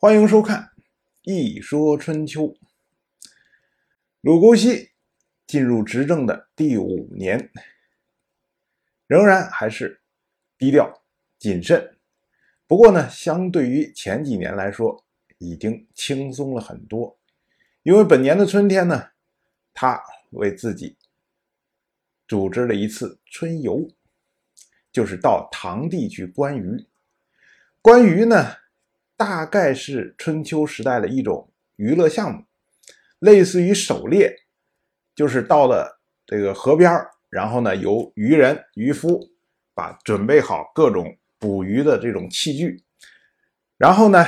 欢迎收看《一说春秋》。鲁姑息进入执政的第五年，仍然还是低调谨慎。不过呢，相对于前几年来说，已经轻松了很多。因为本年的春天呢，他为自己组织了一次春游，就是到唐地去观鱼。观鱼呢？大概是春秋时代的一种娱乐项目，类似于狩猎，就是到了这个河边然后呢，由渔人、渔夫把准备好各种捕鱼的这种器具，然后呢，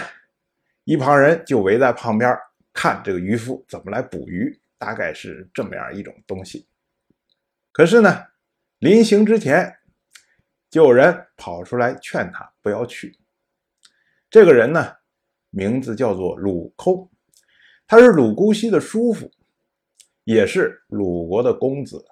一旁人就围在旁边看这个渔夫怎么来捕鱼，大概是这么样一种东西。可是呢，临行之前，就有人跑出来劝他不要去。这个人呢，名字叫做鲁寇，他是鲁姑息的叔父，也是鲁国的公子。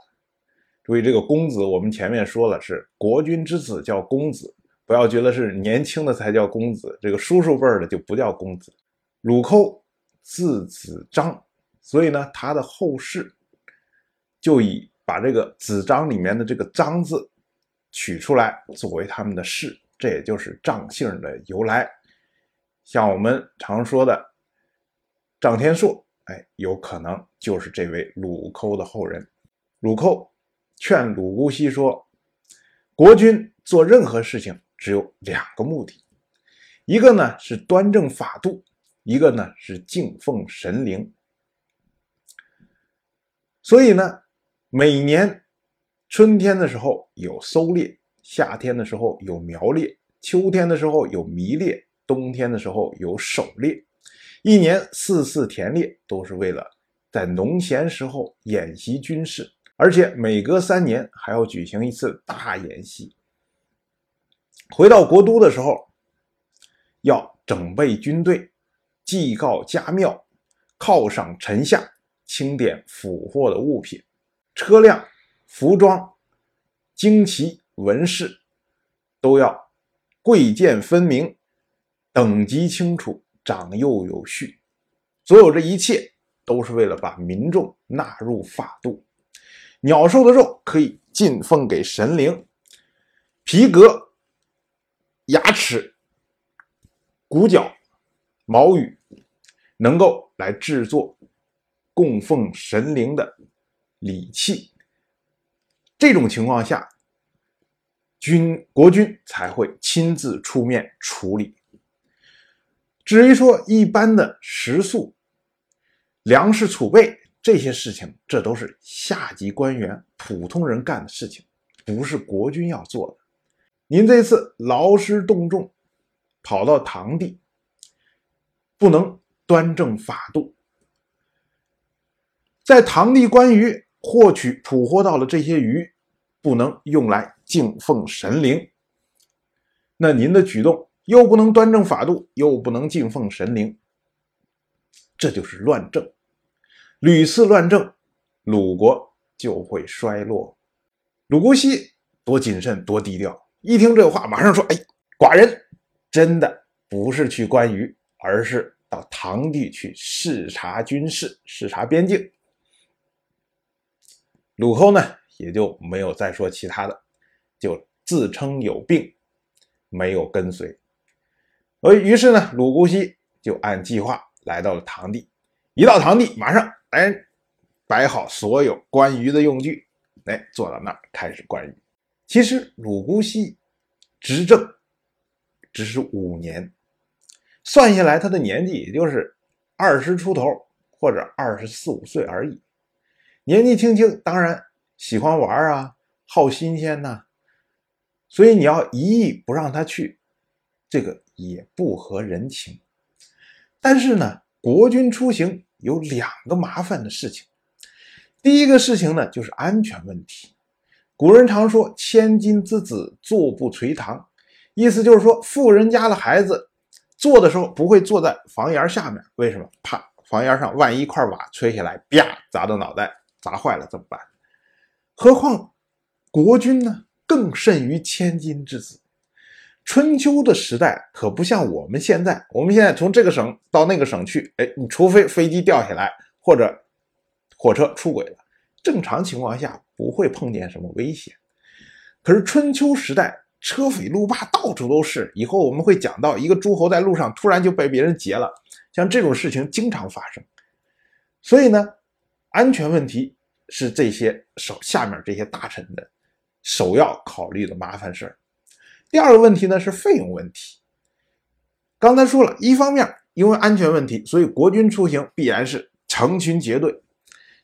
注意，这个公子我们前面说了是国君之子，叫公子，不要觉得是年轻的才叫公子，这个叔叔辈儿的就不叫公子。鲁寇字子张，所以呢，他的后世就以把这个子张里面的这个张字取出来作为他们的氏，这也就是张姓的由来。像我们常说的张天硕，哎，有可能就是这位鲁寇的后人。鲁寇劝鲁姑息说：“国君做任何事情只有两个目的，一个呢是端正法度，一个呢是敬奉神灵。所以呢，每年春天的时候有狩猎，夏天的时候有苗猎，秋天的时候有迷猎。”冬天的时候有狩猎，一年四次田猎，都是为了在农闲时候演习军事，而且每隔三年还要举行一次大演习。回到国都的时候，要整备军队，祭告家庙，犒赏臣下，清点俘获的物品、车辆、服装、旌旗、纹饰，都要贵贱分明。等级清楚，长幼有序，所有这一切都是为了把民众纳入法度。鸟兽的肉可以进奉给神灵，皮革、牙齿、骨角、毛羽能够来制作供奉神灵的礼器。这种情况下，君国君才会亲自出面处理。至于说一般的食宿、粮食储备这些事情，这都是下级官员、普通人干的事情，不是国君要做的。您这次劳师动众，跑到堂地，不能端正法度，在堂地观鱼，获取捕获到了这些鱼，不能用来敬奉神灵，那您的举动。又不能端正法度，又不能敬奉神灵，这就是乱政。屡次乱政，鲁国就会衰落。鲁姑息多谨慎，多低调，一听这话，马上说：“哎，寡人真的不是去关鱼，而是到唐地去视察军事，视察边境。”鲁侯呢，也就没有再说其他的，就自称有病，没有跟随。而于是呢，鲁姑息就按计划来到了唐地。一到唐地，马上哎摆好所有观鱼的用具，哎坐到那儿开始观鱼。其实鲁姑息执政只是五年，算下来他的年纪也就是二十出头或者二十四五岁而已，年纪轻轻，当然喜欢玩啊，好新鲜呐。所以你要一意不让他去，这个。也不合人情，但是呢，国君出行有两个麻烦的事情。第一个事情呢，就是安全问题。古人常说“千金之子，坐不垂堂”，意思就是说，富人家的孩子坐的时候不会坐在房檐下面，为什么？怕房檐上万一一块瓦吹下来，啪砸到脑袋，砸坏了怎么办？何况国君呢？更甚于千金之子。春秋的时代可不像我们现在，我们现在从这个省到那个省去，哎，你除非飞机掉下来或者火车出轨了，正常情况下不会碰见什么危险。可是春秋时代，车匪路霸到处都是。以后我们会讲到一个诸侯在路上突然就被别人劫了，像这种事情经常发生。所以呢，安全问题是这些手下面这些大臣的首要考虑的麻烦事儿。第二个问题呢是费用问题。刚才说了一方面，因为安全问题，所以国军出行必然是成群结队。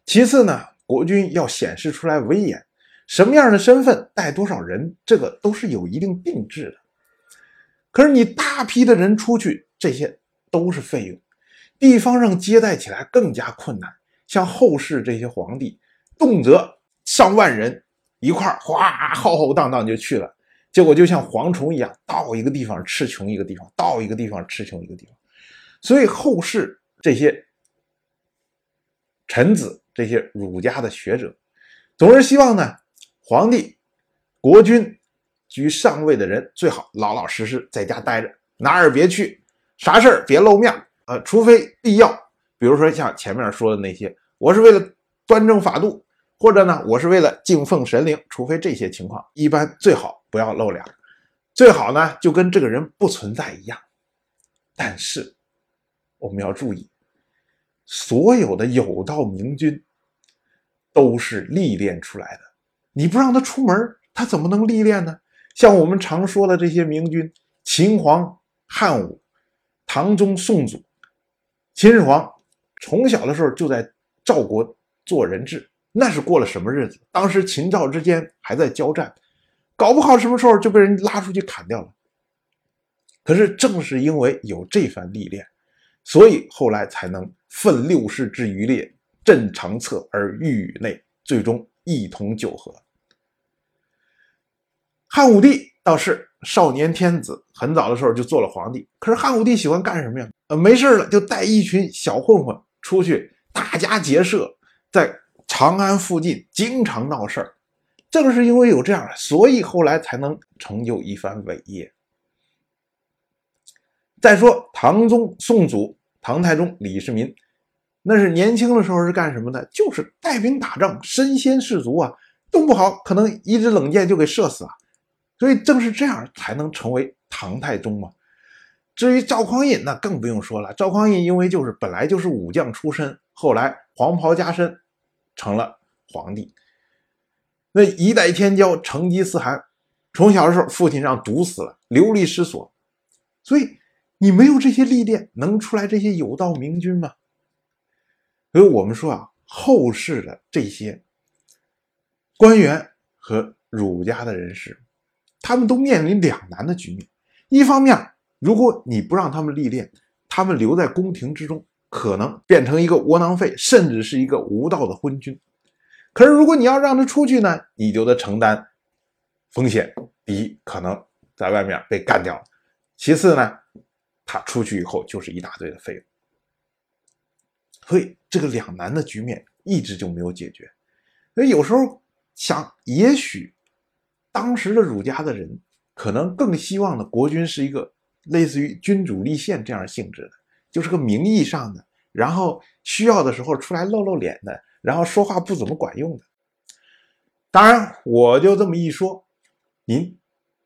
其次呢，国军要显示出来威严，什么样的身份带多少人，这个都是有一定定制的。可是你大批的人出去，这些都是费用，地方上接待起来更加困难。像后世这些皇帝，动辄上万人一块，哗浩浩荡荡就去了。结果就像蝗虫一样，到一个地方吃穷一个地方，到一个地方吃穷一个地方。所以后世这些臣子、这些儒家的学者，总是希望呢，皇帝、国君居上位的人最好老老实实在家待着，哪儿也别去，啥事儿别露面啊，除非必要。比如说像前面说的那些，我是为了端正法度，或者呢，我是为了敬奉神灵，除非这些情况，一般最好。不要露脸，最好呢就跟这个人不存在一样。但是我们要注意，所有的有道明君都是历练出来的。你不让他出门，他怎么能历练呢？像我们常说的这些明君，秦皇汉武、唐宗宋祖、秦始皇，从小的时候就在赵国做人质，那是过了什么日子？当时秦赵之间还在交战。搞不好什么时候就被人拉出去砍掉了。可是正是因为有这番历练，所以后来才能奋六世之余烈，镇长策而御宇内，最终一统九合。汉武帝倒是少年天子，很早的时候就做了皇帝。可是汉武帝喜欢干什么呀？呃，没事了就带一群小混混出去打家劫舍，在长安附近经常闹事儿。正是因为有这样，所以后来才能成就一番伟业。再说唐宗宋祖唐太宗李世民，那是年轻的时候是干什么的？就是带兵打仗，身先士卒啊，动不好可能一支冷箭就给射死了。所以正是这样才能成为唐太宗嘛。至于赵匡胤，那更不用说了。赵匡胤因为就是本来就是武将出身，后来黄袍加身，成了皇帝。那一代天骄成吉思汗，从小的时候父亲让毒死了，流离失所，所以你没有这些历练，能出来这些有道明君吗？所以我们说啊，后世的这些官员和儒家的人士，他们都面临两难的局面。一方面，如果你不让他们历练，他们留在宫廷之中，可能变成一个窝囊废，甚至是一个无道的昏君。可是，如果你要让他出去呢，你就得承担风险。第一，可能在外面被干掉了；其次呢，他出去以后就是一大堆的费用。所以，这个两难的局面一直就没有解决。所以，有时候想，也许当时的儒家的人可能更希望的国君是一个类似于君主立宪这样性质的，就是个名义上的，然后需要的时候出来露露脸的。然后说话不怎么管用的，当然我就这么一说，您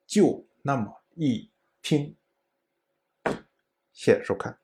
就那么一听。谢谢收看。